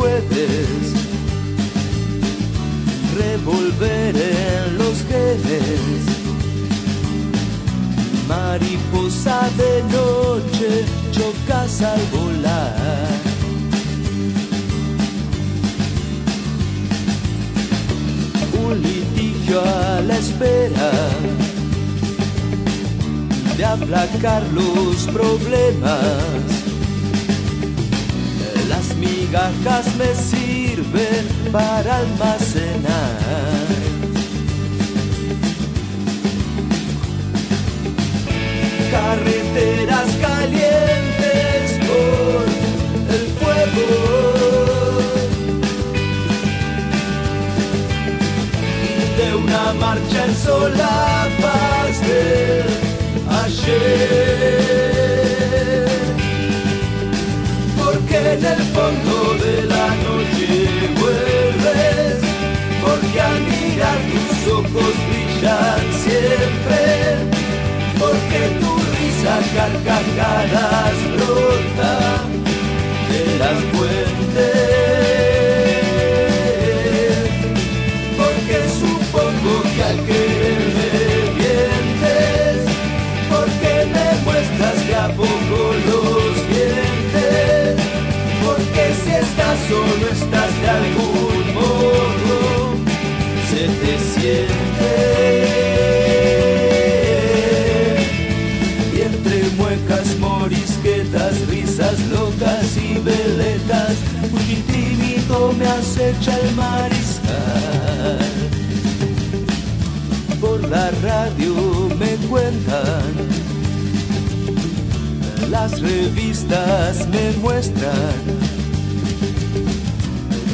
Puedes revolver en los genes. Mariposa de noche, chocas al volar. Un litigio a la espera de aplacar los problemas. Migajas me sirven para almacenar. Carreteras calientes por el fuego. De una marcha en solapas de ayer. Porque en el fondo de la noche vuelves, porque al mirar tus ojos brillan siempre, porque tu risa carcajadas brota de las fuentes. Me acecha el mariscal. Por la radio me cuentan, las revistas me muestran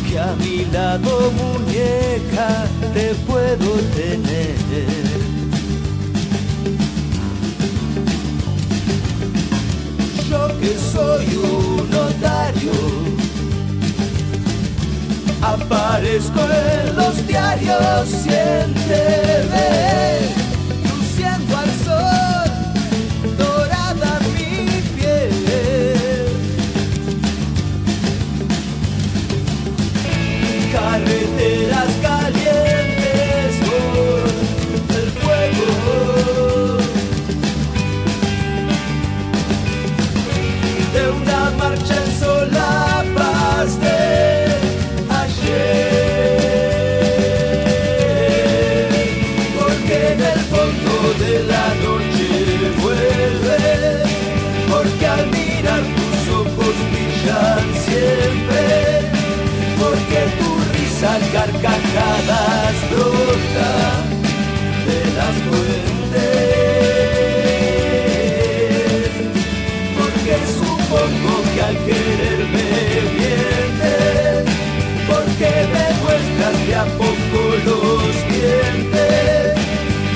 que a mi lado muñeca te puedo tener. yo que soy un notario. Aparezco en los diarios, luciendo carcajadas brota de las fuentes. porque supongo que al quererme mientes, porque me muestras de a poco los dientes,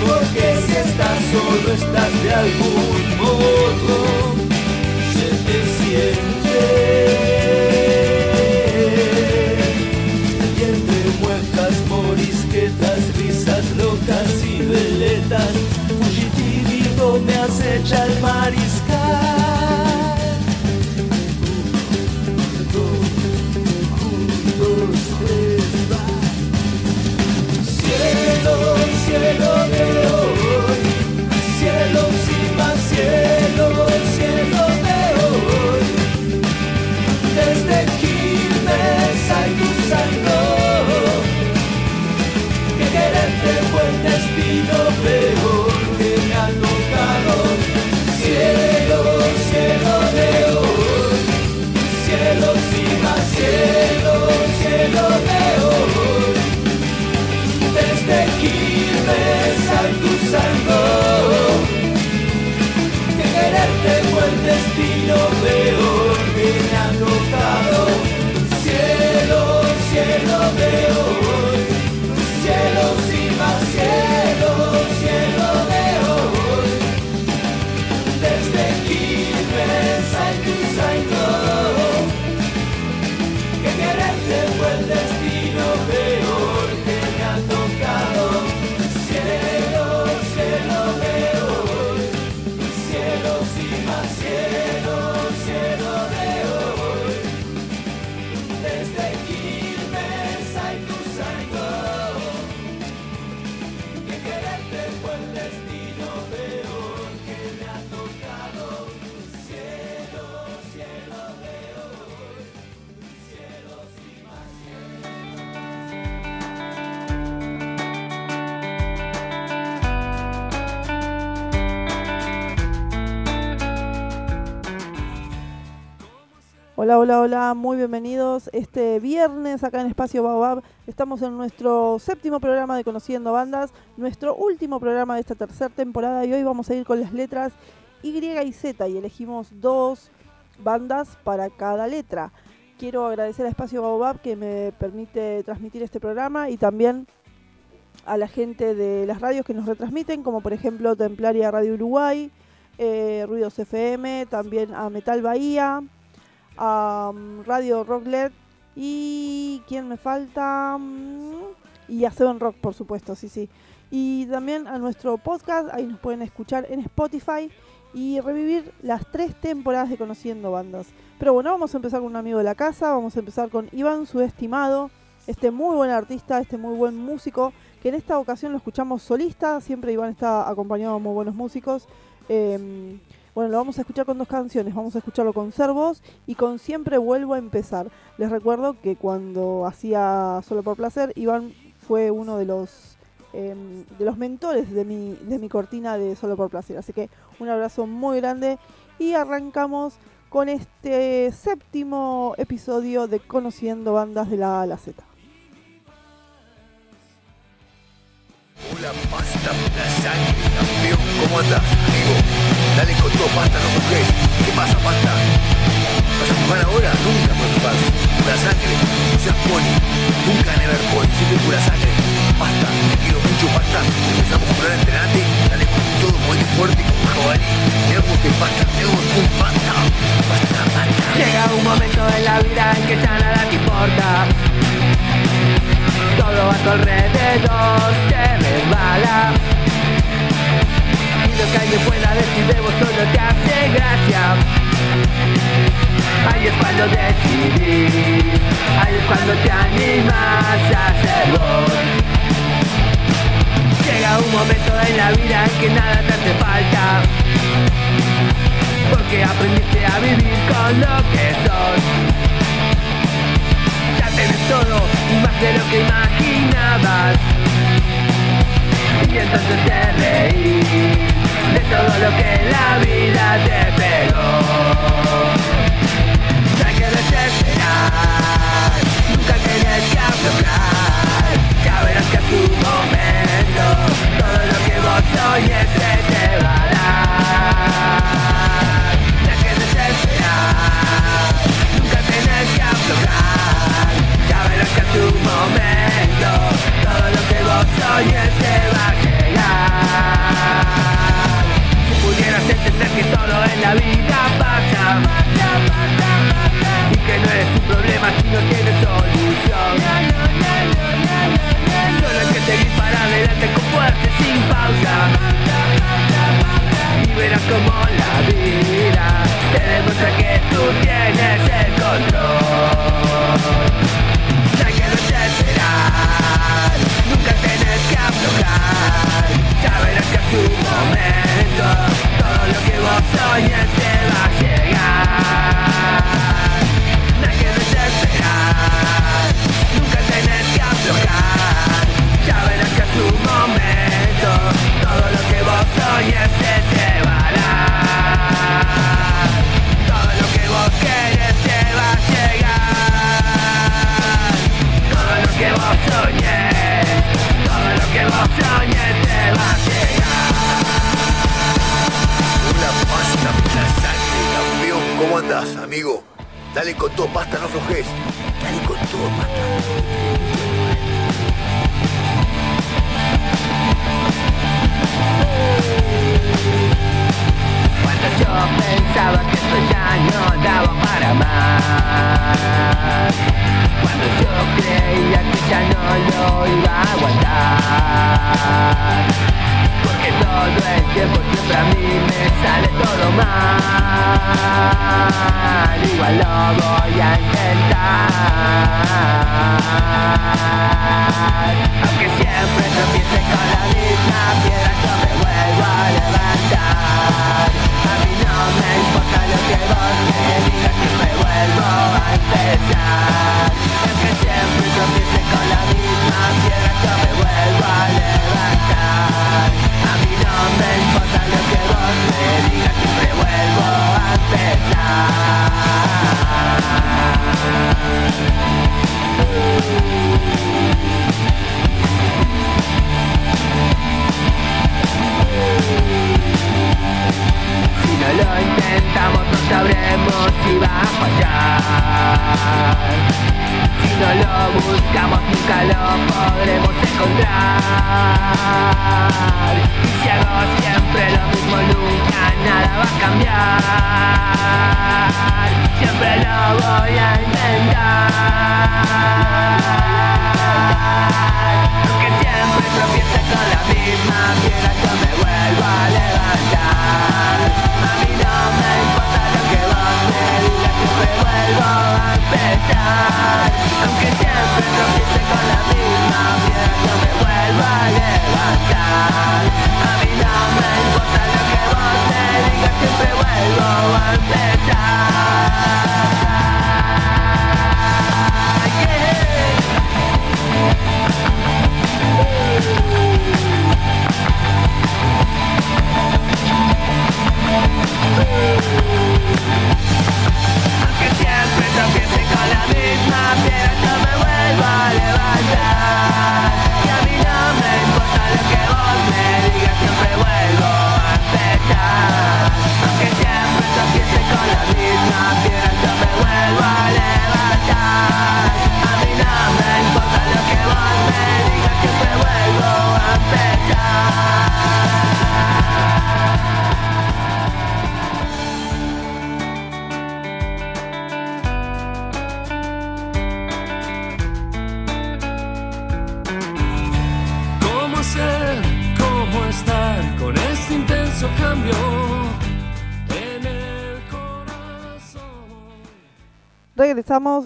porque si estás solo estás de algún me acecha el mariscal. meu Hola, hola, hola, muy bienvenidos. Este viernes acá en Espacio Baobab estamos en nuestro séptimo programa de Conociendo Bandas, nuestro último programa de esta tercera temporada y hoy vamos a ir con las letras Y y Z y elegimos dos bandas para cada letra. Quiero agradecer a Espacio Baobab que me permite transmitir este programa y también a la gente de las radios que nos retransmiten, como por ejemplo Templaria Radio Uruguay, eh, Ruidos FM, también a Metal Bahía, mm, Radio Rocklet y ¿quién me falta? Mm, y a Seven Rock, por supuesto, sí, sí. Y también a nuestro podcast, ahí nos pueden escuchar en Spotify y revivir las tres temporadas de Conociendo Bandas. Pero bueno, vamos a empezar con un amigo de la casa, vamos a empezar con Iván Subestimado, este muy buen artista, este muy buen músico, que en esta ocasión lo escuchamos solista, siempre Iván está acompañado de muy buenos músicos. Em, bueno, lo vamos a escuchar con dos canciones. Vamos a escucharlo con Servos y con Siempre Vuelvo a Empezar. Les recuerdo que cuando hacía Solo por Placer, Iván fue uno de los em, de los mentores de mi, de mi cortina de Solo por Placer. Así que un abrazo muy grande y arrancamos con este séptimo episodio de Conociendo Bandas de la A la Z. Hola, pasta, ¿cómo andas, amigo? Dale con todo, pasta, no mujer. ¿Qué pasa, pasta? ¿Vas a jugar ahora? Nunca puedes jugar. Pura sangre, no seas poli. Nunca never poli, siempre pura sangre. Pasta, te quiero mucho, pasta. Empezamos a jugar entrenante, dale con todo, muy fuerte como jabalí. Tenemos que pasta, tenemos un pasta. Pasta, pasta. Llega un momento en la vida en que ya nada te importa todo a tu alrededor te resbala Lo que alguien pueda decir de vos solo te hace gracia. Ahí es cuando decidís, ahí es cuando te animas a ser vos Llega un momento en la vida en que nada te hace falta Porque aprendiste a vivir con lo que sos. Todo y más de lo que imaginabas. Y entonces te reí de todo lo que la vida te pegó. No hay que desesperar, nunca tienes que aflojar. Ya verás que a tu momento todo lo que vos soñes se te va a dar. No hay que desesperar, nunca tienes que aflojar que a tu momento todo lo que vos soñes te va a llegar. Momento todo lo que vos soñes te va a llegar. No hay que desesperar, nunca tienes que aflojar, ya verás que a tu momento todo lo que vos soñes te, te va a dar. Todo lo que vos quieres te va a llegar. Todo lo que vos soñes campeón. ¿Cómo andás, amigo? Dale con todo, pasta, no flojes. Dale con todo, pasta. Cuando yo pensaba que esto ya no daba para más Cuando yo creía que ya no lo iba a aguantar todo el tiempo siempre a mí me sale todo mal Igual lo voy a intentar Aunque siempre tropiece con la misma piedra yo me vuelvo a levantar. A mí no me importa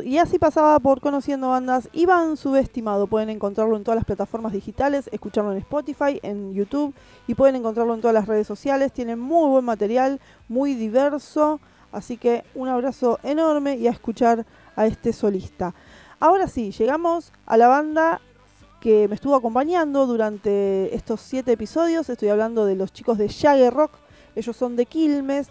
Y así pasaba por Conociendo Bandas Iván Subestimado. Pueden encontrarlo en todas las plataformas digitales, escucharlo en Spotify, en YouTube y pueden encontrarlo en todas las redes sociales. Tiene muy buen material, muy diverso. Así que un abrazo enorme y a escuchar a este solista. Ahora sí, llegamos a la banda que me estuvo acompañando durante estos siete episodios. Estoy hablando de los chicos de Jagger Rock. Ellos son de Quilmes.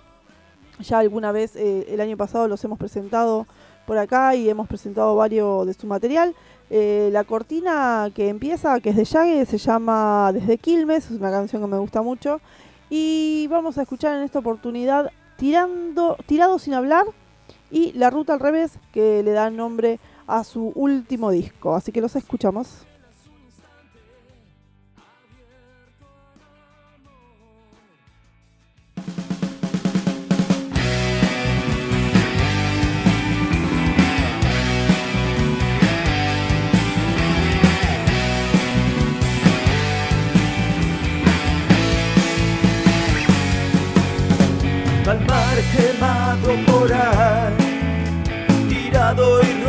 Ya alguna vez eh, el año pasado los hemos presentado por acá y hemos presentado varios de su material. Eh, la cortina que empieza, que es de Jagger, se llama Desde Quilmes. Es una canción que me gusta mucho. Y vamos a escuchar en esta oportunidad Tirando, Tirado sin hablar y La Ruta al Revés, que le da nombre a su último disco. Así que los escuchamos. Mar quemado por ahí, tirado y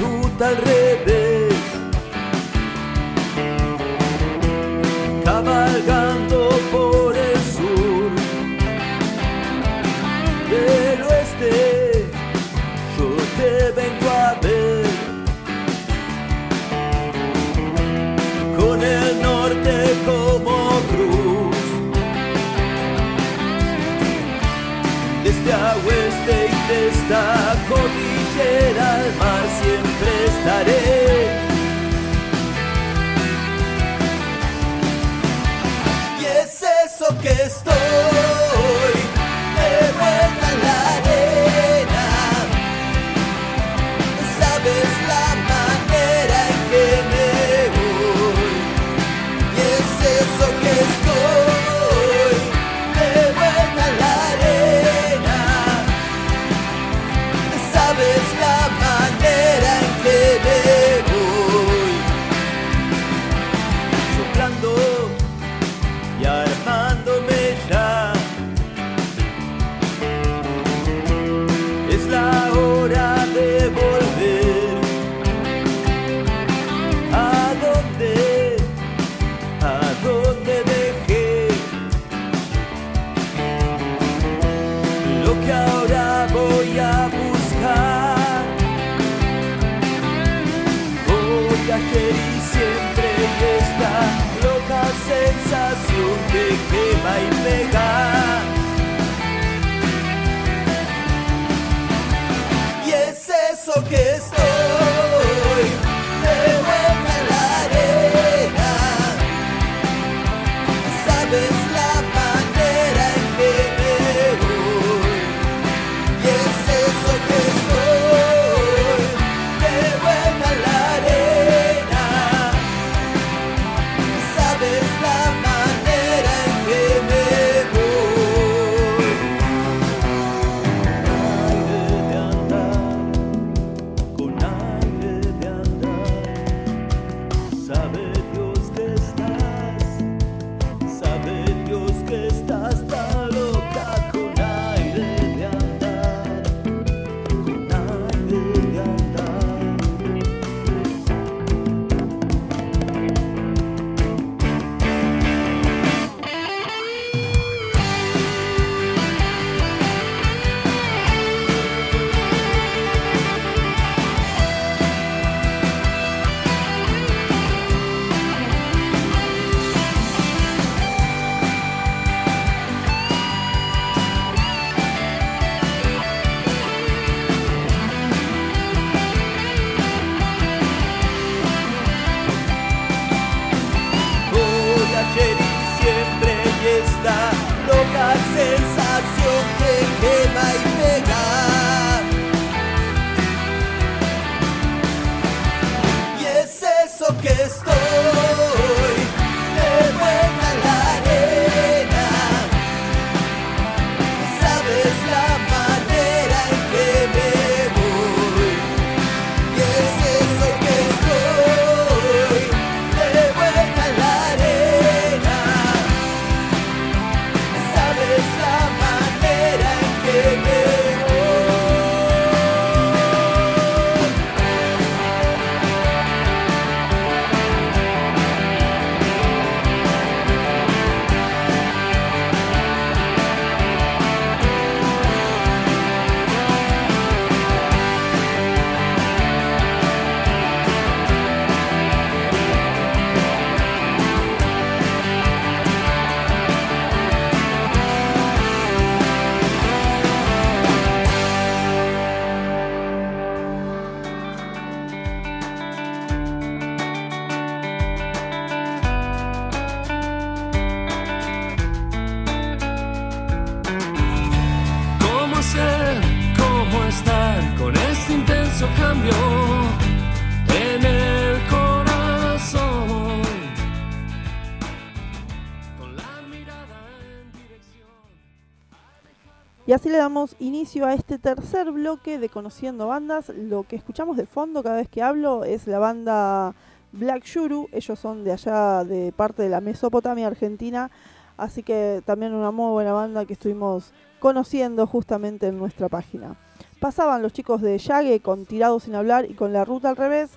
ruta al revés. Cabalgando por el sur del oeste, yo te vengo a ver. Con el norte como cruz. Desde a oeste y de esta cordillera al mar siempre estaré. Y es eso que estoy que inicio a este tercer bloque de Conociendo Bandas. Lo que escuchamos de fondo cada vez que hablo es la banda Black Shuru. Ellos son de allá, de parte de la Mesopotamia Argentina. Así que también una muy buena banda que estuvimos conociendo justamente en nuestra página. Pasaban los chicos de Yague con Tirado sin hablar y con La Ruta al revés.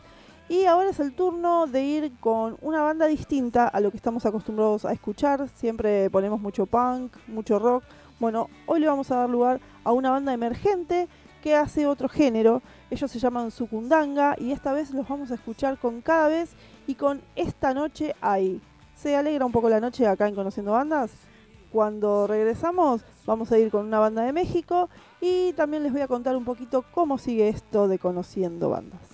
Y ahora es el turno de ir con una banda distinta a lo que estamos acostumbrados a escuchar. Siempre ponemos mucho punk, mucho rock bueno, hoy le vamos a dar lugar a una banda emergente que hace otro género. Ellos se llaman Sucundanga y esta vez los vamos a escuchar con cada vez y con esta noche ahí. ¿Se alegra un poco la noche acá en Conociendo Bandas? Cuando regresamos vamos a ir con una banda de México y también les voy a contar un poquito cómo sigue esto de Conociendo Bandas.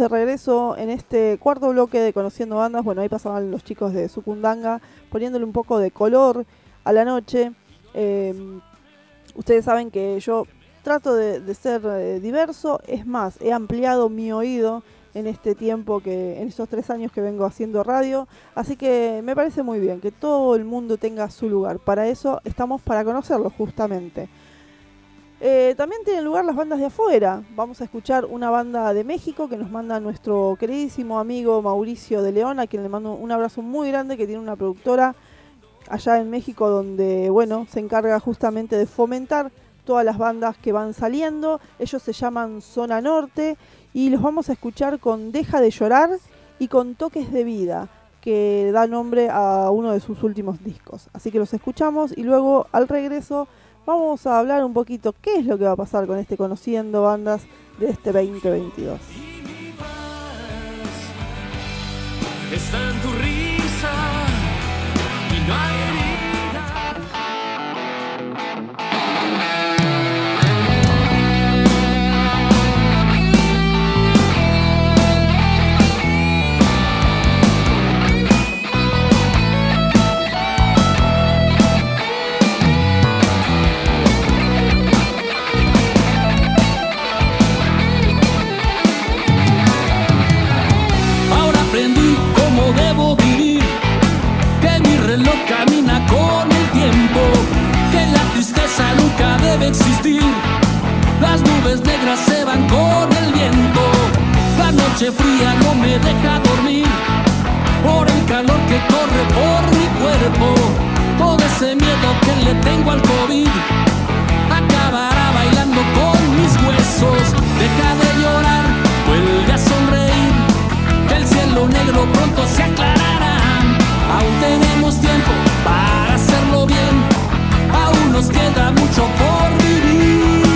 De regreso en este cuarto bloque de Conociendo Bandas. Bueno, ahí pasaban los chicos de Sucundanga poniéndole un poco de color a la noche. Eh, ustedes saben que yo trato de, de ser eh, diverso. Es más, he ampliado mi oído en este tiempo que, en estos tres años que vengo haciendo radio. Así que me parece muy bien que todo el mundo tenga su lugar. Para eso estamos para conocerlo justamente. Eh, también tienen lugar las bandas de afuera. Vamos a escuchar una banda de México que nos manda nuestro queridísimo amigo Mauricio de León, a quien le mando un abrazo muy grande, que tiene una productora allá en México donde, bueno, se encarga justamente de fomentar todas las bandas que van saliendo. Ellos se llaman Zona Norte y los vamos a escuchar con Deja de llorar y con Toques de Vida, que da nombre a uno de sus últimos discos. Así que los escuchamos y luego al regreso vamos a hablar un poquito qué es lo que va a pasar con este Conociendo Bandas de este 2022. Y mi paz está. Debe existir. Las nubes negras se van con el viento, la noche fría no me deja dormir, por el calor que corre por mi cuerpo, todo ese miedo que le tengo al COVID. Acabará bailando con mis huesos, deja de llorar, vuelve a sonreír el cielo negro pronto se aclarará. Aún nos queda mucho por vivir.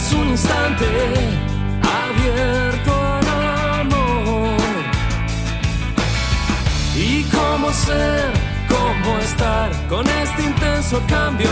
Es un instante abierto al amor. Y cómo ser, cómo estar con este intenso cambio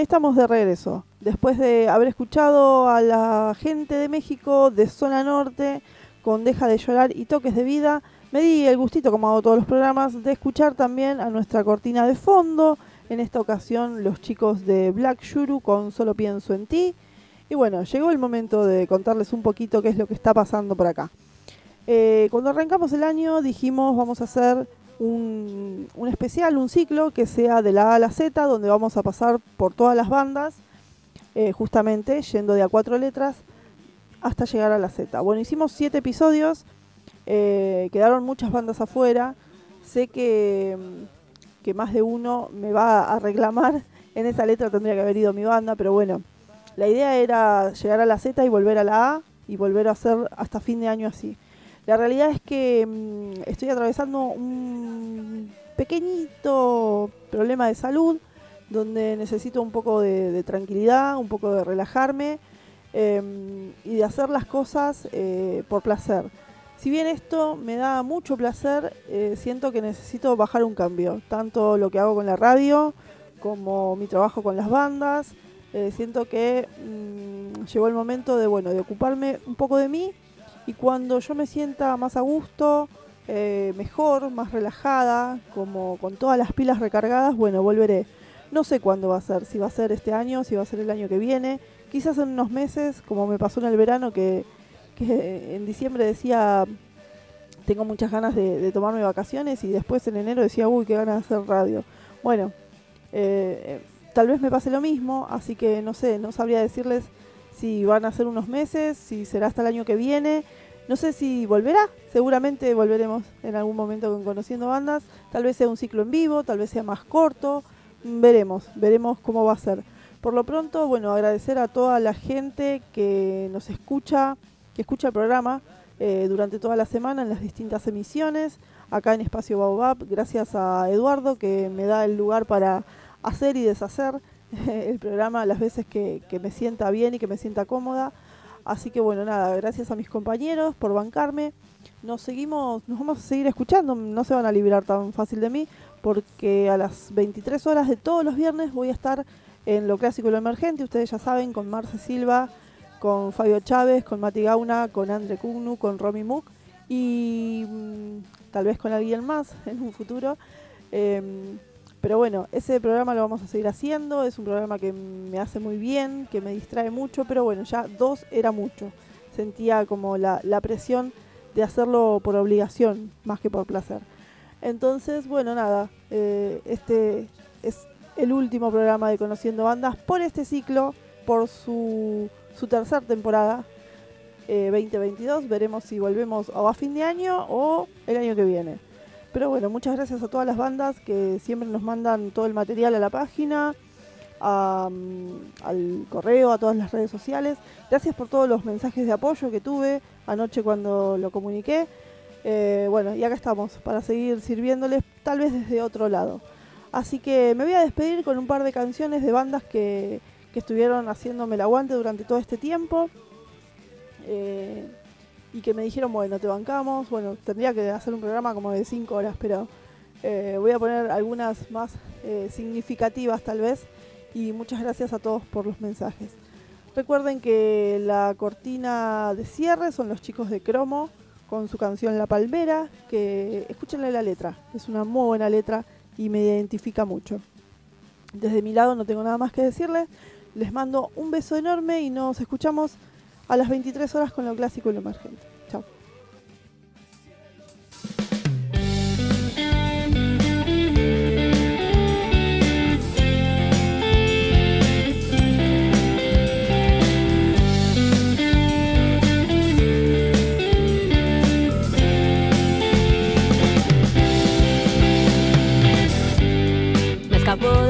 Estamos de regreso. Después de haber escuchado a la gente de México de zona norte con Deja de llorar y Toques de vida, me di el gustito, como hago todos los programas, de escuchar también a nuestra cortina de fondo. En esta ocasión los chicos de Black Shuru con Solo pienso en ti. Y bueno, llegó el momento de contarles un poquito qué es lo que está pasando por acá. Eh, cuando arrancamos el año dijimos vamos a hacer un, un especial, un ciclo que sea de la A a la Z, donde vamos a pasar por todas las bandas, eh, justamente yendo de a cuatro letras hasta llegar a la Z. Bueno, hicimos siete episodios, eh, quedaron muchas bandas afuera, sé que, que más de uno me va a reclamar, en esa letra tendría que haber ido mi banda, pero bueno, la idea era llegar a la Z y volver a la A y volver a hacer hasta fin de año así. La realidad es que mm, estoy atravesando un pequeñito problema de salud donde necesito un poco de, tranquilidad, un poco de relajarme eh, y de hacer las cosas eh, por placer. Si bien esto me da mucho placer, eh, siento que necesito bajar un cambio, tanto lo que hago con la radio como mi trabajo con las bandas. Eh, siento que mm, llegó el momento de, bueno, de ocuparme un poco de mí y cuando yo me sienta más a gusto, eh, mejor, más relajada, como con todas las pilas recargadas, bueno, volveré. No sé cuándo va a ser, si va a ser este año, si va a ser el año que viene, quizás en unos meses, como me pasó en el verano, que, que en diciembre decía, tengo muchas ganas de, tomarme vacaciones y después en enero decía, uy, qué ganas de hacer radio. Bueno, eh, tal vez me pase lo mismo, así que no sé, no sabría decirles si van a ser unos meses, si será hasta el año que viene. No sé si volverá, seguramente volveremos en algún momento con Conociendo Bandas. Tal vez sea un ciclo en vivo, tal vez sea más corto. Veremos, veremos cómo va a ser. Por lo pronto, bueno, agradecer a toda la gente que nos escucha, que escucha el programa eh, durante toda la semana en las distintas emisiones. acá en Espacio Baobab, gracias a Eduardo que me da el lugar para hacer y deshacer el programa las veces que, que me sienta bien y que me sienta cómoda. Así que bueno, nada, gracias a mis compañeros por bancarme. Nos seguimos, nos vamos a seguir escuchando, no se van a librar tan fácil de mí, porque a las 23 horas de todos los viernes voy a estar en lo clásico y lo emergente, ustedes ya saben, con Marce Silva, con Fabio Chávez, con Mati Gauna, con Andre Cugnu, con Romy Mook y mm, tal vez con alguien más en un futuro. Em, pero bueno, ese programa lo vamos a seguir haciendo, es un programa que me hace muy bien, que me distrae mucho, pero bueno, ya dos era mucho. Sentía como la, presión de hacerlo por obligación más que por placer. Entonces, bueno, nada, eh, este es el último programa de Conociendo Bandas por este ciclo, por su, su tercera temporada, eh, 2022. Veremos si volvemos o a fin de año o el año que viene. Pero bueno, muchas gracias a todas las bandas que siempre nos mandan todo el material a la página, mm, al correo, a todas las redes sociales. Gracias por todos los mensajes de apoyo que tuve anoche cuando lo comuniqué. Eh, bueno, y acá estamos para seguir sirviéndoles, tal vez desde otro lado. Así que me voy a despedir con un par de canciones de bandas que, que estuvieron haciéndome el aguante durante todo este tiempo. Eh, y que me dijeron, bueno, te bancamos. Bueno, tendría que hacer un programa como de 5 horas, pero eh, voy a poner algunas más eh, significativas tal vez. Y muchas gracias a todos por los mensajes. Recuerden que la cortina de cierre son los chicos de Cromo con su canción La Palmera, que escúchenle la letra, es una muy buena letra y me identifica mucho. Desde mi lado no tengo nada más que decirles, les mando un beso enorme y nos escuchamos a las 23 horas con lo clásico y lo emergente. Chao. Me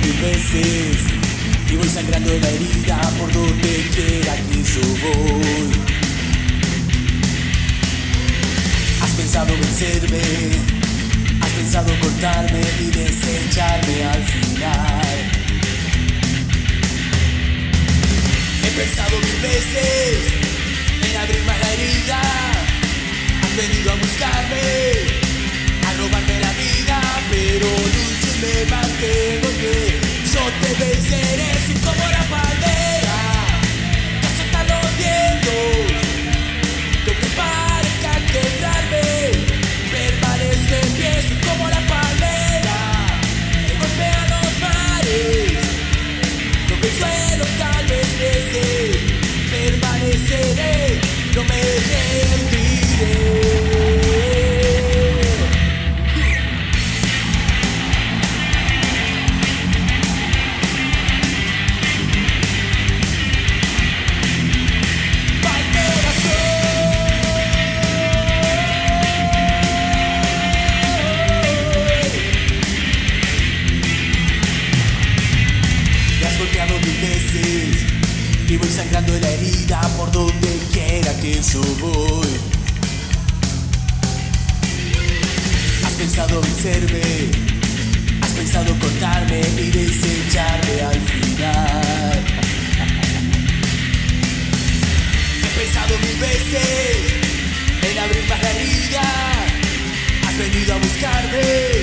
mil veces y voy sangrando la herida por donde quiera que yo voy. Has pensado vencerme, has pensado cortarme y desecharme al final. He pensado mil veces en abrirme la herida, has venido a buscarme, a robarme la vida, pero nunca me mantengo bien. Yo te venceré sin como la bandera. Ya se. Has pensado vencerme, has pensado cortarme y desecharme al final. He pensado mil veces en abrir para Has venido a buscarme.